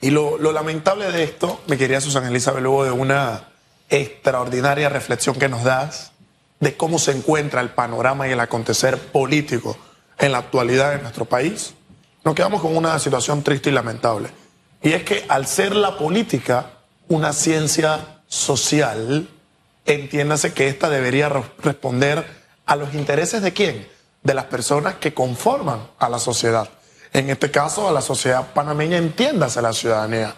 Y lo, lo lamentable de esto, mi querida Susana Elizabeth, luego de una extraordinaria reflexión que nos das de cómo se encuentra el panorama y el acontecer político en la actualidad en nuestro país, nos quedamos con una situación triste y lamentable. Y es que al ser la política una ciencia social, entiéndase que ésta debería responder a los intereses de quién? De las personas que conforman a la sociedad. En este caso, a la sociedad panameña, entiéndase la ciudadanía.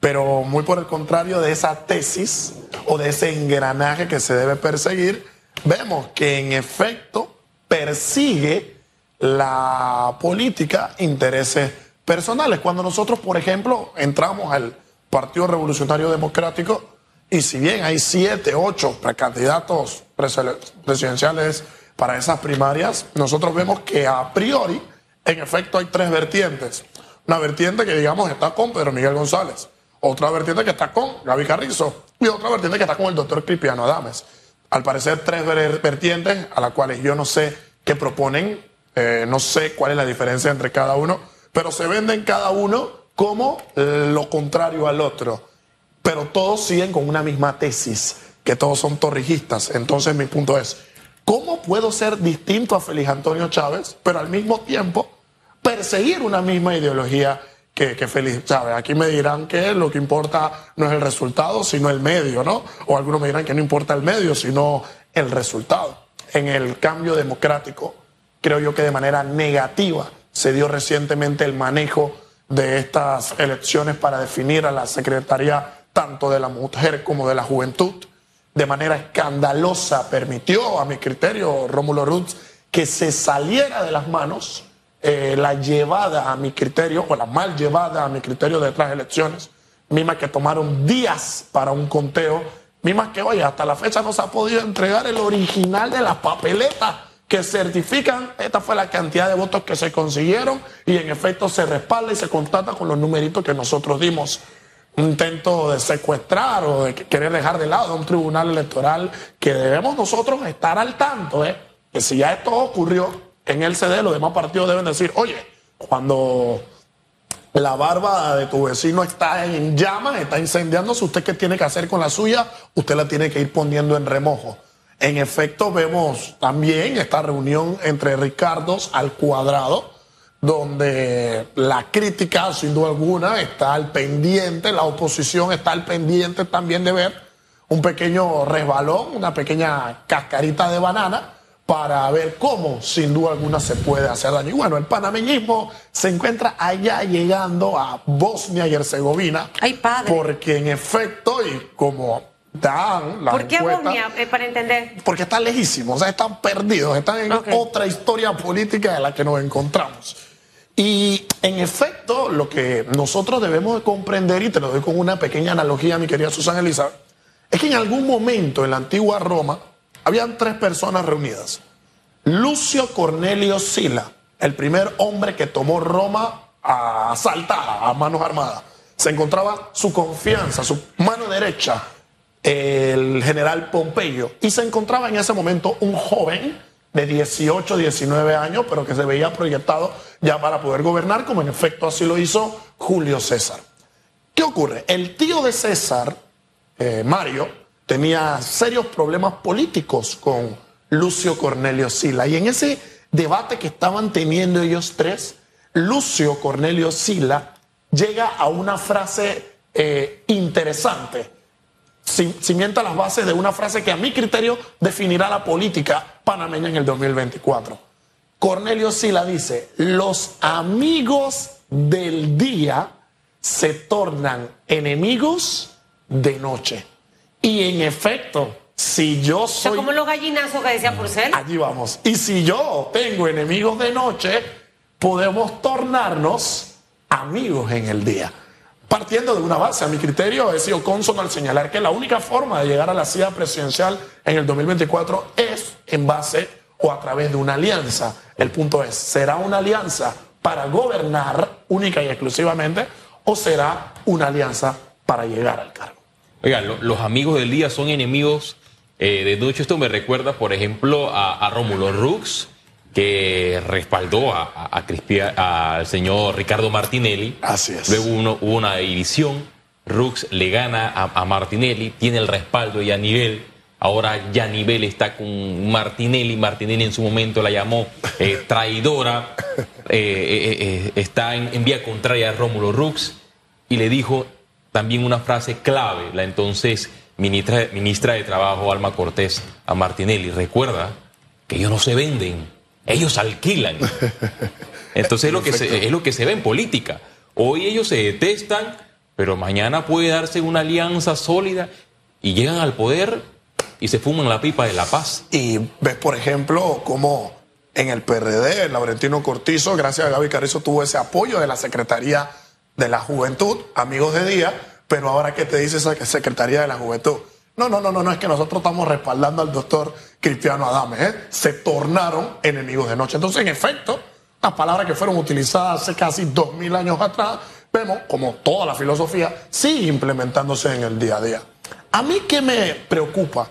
Pero muy por el contrario de esa tesis o de ese engranaje que se debe perseguir, vemos que en efecto persigue la política intereses personales. Cuando nosotros, por ejemplo, entramos al Partido Revolucionario Democrático y si bien hay siete, ocho precandidatos presidenciales para esas primarias, nosotros vemos que a priori, en efecto, hay tres vertientes. Una vertiente que, digamos, está con Pedro Miguel González, otra vertiente que está con Gaby Carrizo y otra vertiente que está con el doctor Cristiano Adames. Al parecer, tres vertientes a las cuales yo no sé qué proponen, eh, no sé cuál es la diferencia entre cada uno, pero se venden cada uno como lo contrario al otro. Pero todos siguen con una misma tesis, que todos son torrijistas. Entonces mi punto es, ¿cómo puedo ser distinto a Félix Antonio Chávez, pero al mismo tiempo perseguir una misma ideología que, que Félix Chávez? Aquí me dirán que lo que importa no es el resultado, sino el medio, ¿no? O algunos me dirán que no importa el medio, sino el resultado. En el cambio democrático, creo yo que de manera negativa se dio recientemente el manejo de estas elecciones para definir a la Secretaría tanto de la mujer como de la juventud. De manera escandalosa permitió, a mi criterio, Rómulo Rutz, que se saliera de las manos eh, la llevada a mi criterio, o la mal llevada a mi criterio de las elecciones, mismas que tomaron días para un conteo, mismas que, oye, hasta la fecha no se ha podido entregar el original de las papeletas que certifican, esta fue la cantidad de votos que se consiguieron y en efecto se respalda y se constata con los numeritos que nosotros dimos. Un intento de secuestrar o de querer dejar de lado a un tribunal electoral que debemos nosotros estar al tanto, ¿eh? que si ya esto ocurrió en el CD, los demás partidos deben decir, oye, cuando la barba de tu vecino está en llamas, está incendiándose, ¿usted qué tiene que hacer con la suya? Usted la tiene que ir poniendo en remojo. En efecto, vemos también esta reunión entre Ricardos al cuadrado, donde la crítica, sin duda alguna, está al pendiente, la oposición está al pendiente también de ver un pequeño resbalón, una pequeña cascarita de banana para ver cómo, sin duda alguna, se puede hacer daño. Y bueno, el panameñismo se encuentra allá llegando a Bosnia y Herzegovina. Ay, padre. Porque en efecto, y como dan la ¿Por qué Bosnia, eh, para entender? Porque están lejísimos, o sea, están perdidos, están en otra historia política de la que nos encontramos. Y en efecto, lo que nosotros debemos de comprender, y te lo doy con una pequeña analogía, mi querida Susana Elizabeth, es que en algún momento en la antigua Roma habían tres personas reunidas. Lucio Cornelio Sila, el primer hombre que tomó Roma a asaltar a manos armadas. Se encontraba su confianza, su mano derecha, el general Pompeyo. Y se encontraba en ese momento un joven de 18, 19 años, pero que se veía proyectado ya para poder gobernar, como en efecto así lo hizo Julio César. ¿Qué ocurre? El tío de César, eh, Mario, tenía serios problemas políticos con Lucio Cornelio Sila. Y en ese debate que estaban teniendo ellos tres, Lucio Cornelio Sila llega a una frase eh, interesante cimienta las bases de una frase que a mi criterio definirá la política panameña en el 2024. Cornelio Sila dice, los amigos del día se tornan enemigos de noche. Y en efecto, si yo soy... como los gallinazos que decía Purcell. Allí vamos. Y si yo tengo enemigos de noche, podemos tornarnos amigos en el día. Partiendo de una base, a mi criterio, he sido consono al señalar que la única forma de llegar a la silla presidencial en el 2024 es en base o a través de una alianza. El punto es, ¿será una alianza para gobernar única y exclusivamente o será una alianza para llegar al cargo? Oigan, los amigos del día son enemigos eh, de noche. Esto me recuerda, por ejemplo, a, a Rómulo Rux, que respaldó a, a- a Crispia- al señor Ricardo Martinelli. Así es. Luego uno- hubo una división. Rux le gana a, Martinelli, tiene el respaldo de Yanivel. Ahora Yanivel está con Martinelli. Martinelli en su momento la llamó eh, traidora. Eh, está en, en vía contraria a Rómulo Rux. Y le dijo también una frase clave, la entonces ministra, ministra de Trabajo Alma Cortés a Martinelli. Recuerda que ellos no se venden, ellos alquilan. Entonces es lo, que se, es lo que se ve en política. Hoy ellos se detestan, pero mañana puede darse una alianza sólida y llegan al poder y se fuman la pipa de la paz. Y ves, por ejemplo, cómo en el PRD, Laurentino Cortizo, gracias a Gaby Carrizo, tuvo ese apoyo de la Secretaría de la Juventud, amigos de día, pero ahora qué te dice esa Secretaría de la Juventud. No, no, no, no, no, es que nosotros estamos respaldando al doctor Cristiano Adames, ¿eh? se tornaron enemigos de noche. Entonces, en efecto, las palabras que fueron utilizadas hace casi dos mil años atrás, vemos como toda la filosofía sigue implementándose en el día a día. A mí que me preocupa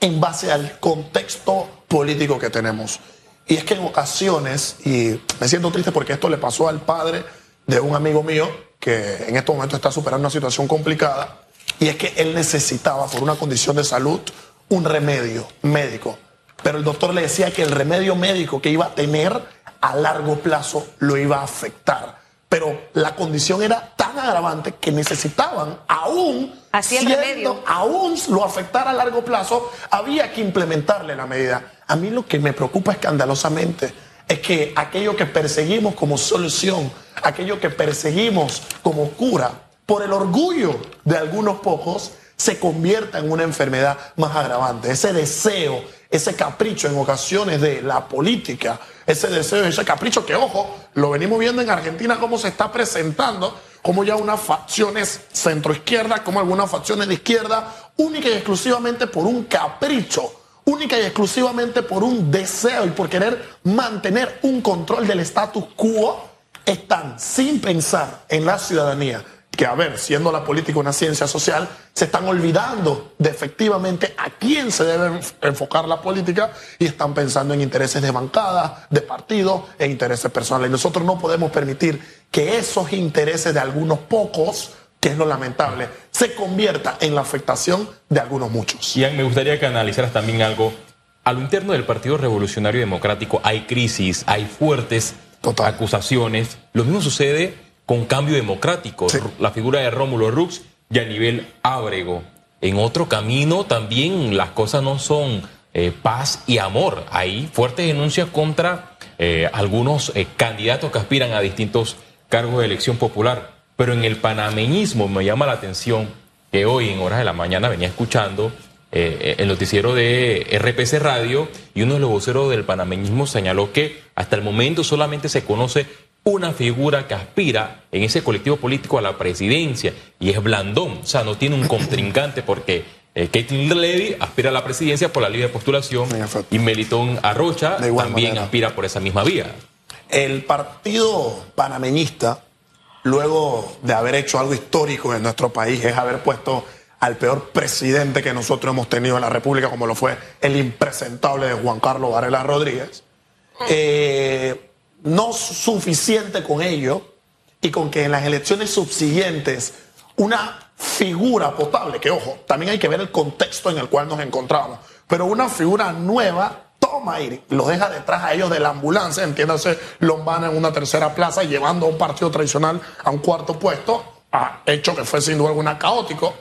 en base al contexto político que tenemos. Y es que en ocasiones, y me siento triste porque esto le pasó al padre de un amigo mío que en estos momentos está superando una situación complicada, y es que él necesitaba, por una condición de salud, un remedio médico. Pero el doctor le decía que el remedio médico que iba a tener a largo plazo lo iba a afectar. Pero la condición era tan agravante que necesitaban aún Así el siendo- remedio. aún lo afectara a largo plazo, había que implementarle la medida. A mí lo que me preocupa escandalosamente es que aquello que perseguimos como solución, aquello que perseguimos como cura, por el orgullo de algunos pocos, se convierta en una enfermedad más agravante. Ese deseo, ese capricho en ocasiones de la política, ese deseo, ese capricho que, ojo, lo venimos viendo en Argentina cómo se está presentando, como ya unas facciones centroizquierda, como algunas facciones de izquierda, única y exclusivamente por un capricho, única y exclusivamente por un deseo y por querer mantener un control del status quo, están sin pensar en la ciudadanía, que a ver, siendo la política una ciencia social, se están olvidando de efectivamente a quién se debe enf- enfocar la política y están pensando en intereses de bancada, de partido e intereses personales. Nosotros no podemos permitir que esos intereses de algunos pocos, que es lo lamentable, se convierta en la afectación de algunos muchos. Ian, me gustaría que analizaras también algo. A lo interno del Partido Revolucionario Democrático hay crisis, hay fuertes Total. acusaciones. Lo mismo sucede con Cambio Democrático, Sí. la figura de Rómulo Rux y a nivel Ábrego. En otro camino también las cosas no son eh, paz y amor. Hay fuertes denuncias contra eh, algunos eh, candidatos que aspiran a distintos cargos de elección popular. Pero en el panameñismo me llama la atención que hoy en horas de la mañana venía escuchando eh, el noticiero de RPC Radio y uno de los voceros del panameñismo señaló que hasta el momento solamente se conoce una figura que aspira en ese colectivo político a la presidencia y es Blandón, o sea, no tiene un contrincante porque eh, Caitlin Levy aspira a la presidencia por la libre postulación y Melitón Arrocha también manera. aspira por esa misma vía. El partido panameñista, luego de haber hecho algo histórico en nuestro país, es haber puesto al peor presidente que nosotros hemos tenido en la República, como lo fue el impresentable de Juan Carlos Varela Rodríguez. Eh, no suficiente con ello y con que en las elecciones subsiguientes una figura potable, que ojo, también hay que ver el contexto en el cual nos encontramos, pero una figura nueva toma los deja detrás a ellos de la ambulancia, entiéndase, Lombana en una tercera plaza llevando a un partido tradicional a un cuarto puesto, ha hecho que fue sin duda alguna caótico.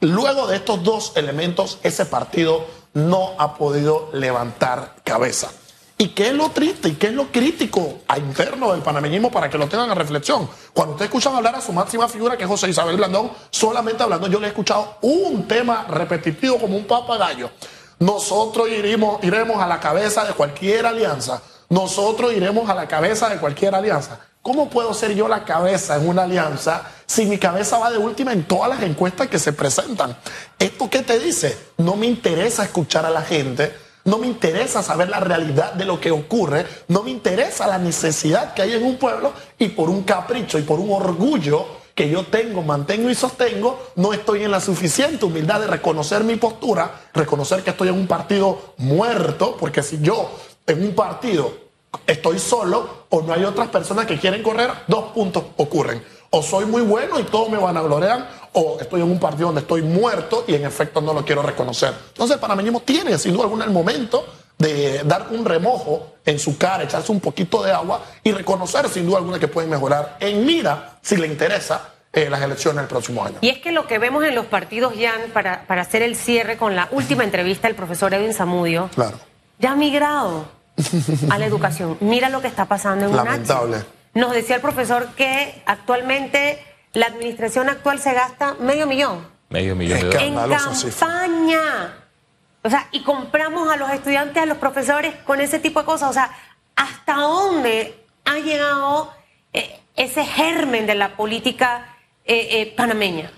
Luego de estos dos elementos, ese partido no ha podido levantar cabeza. ¿Y qué es lo triste y qué es lo crítico a interno del panameñismo para que lo tengan a reflexión? Cuando ustedes escuchan hablar a su máxima figura, que es José Isabel Blandón, solamente hablando, yo le he escuchado un tema repetitivo como un papagayo. Nosotros iremos, iremos a la cabeza de cualquier alianza. Nosotros iremos a la cabeza de cualquier alianza. ¿Cómo puedo ser yo la cabeza en una alianza si mi cabeza va de última en todas las encuestas que se presentan? ¿Esto qué te dice? No me interesa escuchar a la gente, no me interesa saber la realidad de lo que ocurre, no me interesa la necesidad que hay en un pueblo y por un capricho y por un orgullo que yo tengo, mantengo y sostengo, no estoy en la suficiente humildad de reconocer mi postura, reconocer que estoy en un partido muerto, porque si yo en un partido estoy solo o no hay otras personas que quieren correr, dos puntos ocurren. O soy muy bueno y todos me van a gloriar, o estoy en un partido donde estoy muerto y en efecto no lo quiero reconocer. Entonces el panameñismo tiene sin duda alguna el momento de dar un remojo en su cara, echarse un poquito de agua y reconocer sin duda alguna que pueden mejorar en mira, si le interesa, eh, las elecciones del próximo año. Y es que lo que vemos en los partidos, Jan, para, para hacer el cierre con la última entrevista del profesor Edwin Zamudio, Claro. ya ha migrado a la educación. Mira lo que está pasando en Lamentable. UNACHI. Nos decía el profesor que actualmente la administración actual se gasta medio millón Medio millón de dólares. en campaña. O sea, y compramos a los estudiantes, a los profesores con ese tipo de cosas. O sea, ¿hasta dónde ha llegado eh, ese germen de la política eh, eh, panameña?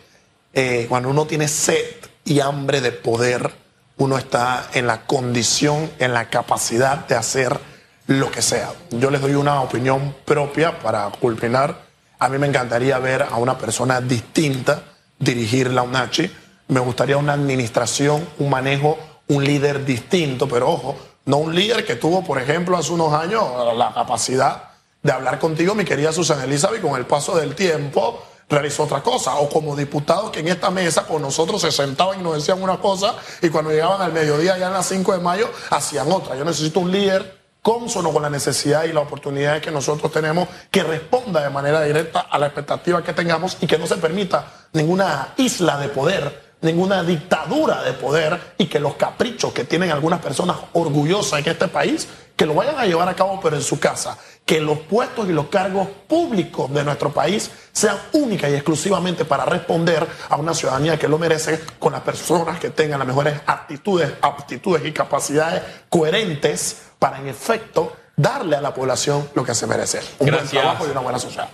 cuando uno tiene sed y hambre de poder, uno está en la condición, en la capacidad de hacer lo que sea. Yo les doy una opinión propia para culminar. A mí me encantaría ver a una persona distinta dirigir la UNACHI. Me gustaría una administración, un manejo, un líder distinto, pero ojo, no un líder que tuvo, por ejemplo, hace unos años la capacidad de hablar contigo, mi querida Susana Elizabeth, con el paso del tiempo realizó otra cosa. O como diputados que en esta mesa con nosotros se sentaban y nos decían una cosa, y cuando llegaban al mediodía, ya en las 5 de mayo, hacían otra. Yo necesito un líder consono con la necesidad y las oportunidades que nosotros tenemos, que responda de manera directa a la expectativa que tengamos y que no se permita ninguna isla de poder ninguna dictadura de poder y que los caprichos que tienen algunas personas orgullosas en este país, que lo vayan a llevar a cabo pero en su casa, que los puestos y los cargos públicos de nuestro país sean únicas y exclusivamente para responder a una ciudadanía que lo merece con las personas que tengan las mejores actitudes, aptitudes y capacidades coherentes para en efecto darle a la población lo que se merece. Un Gracias. buen trabajo y una buena sociedad.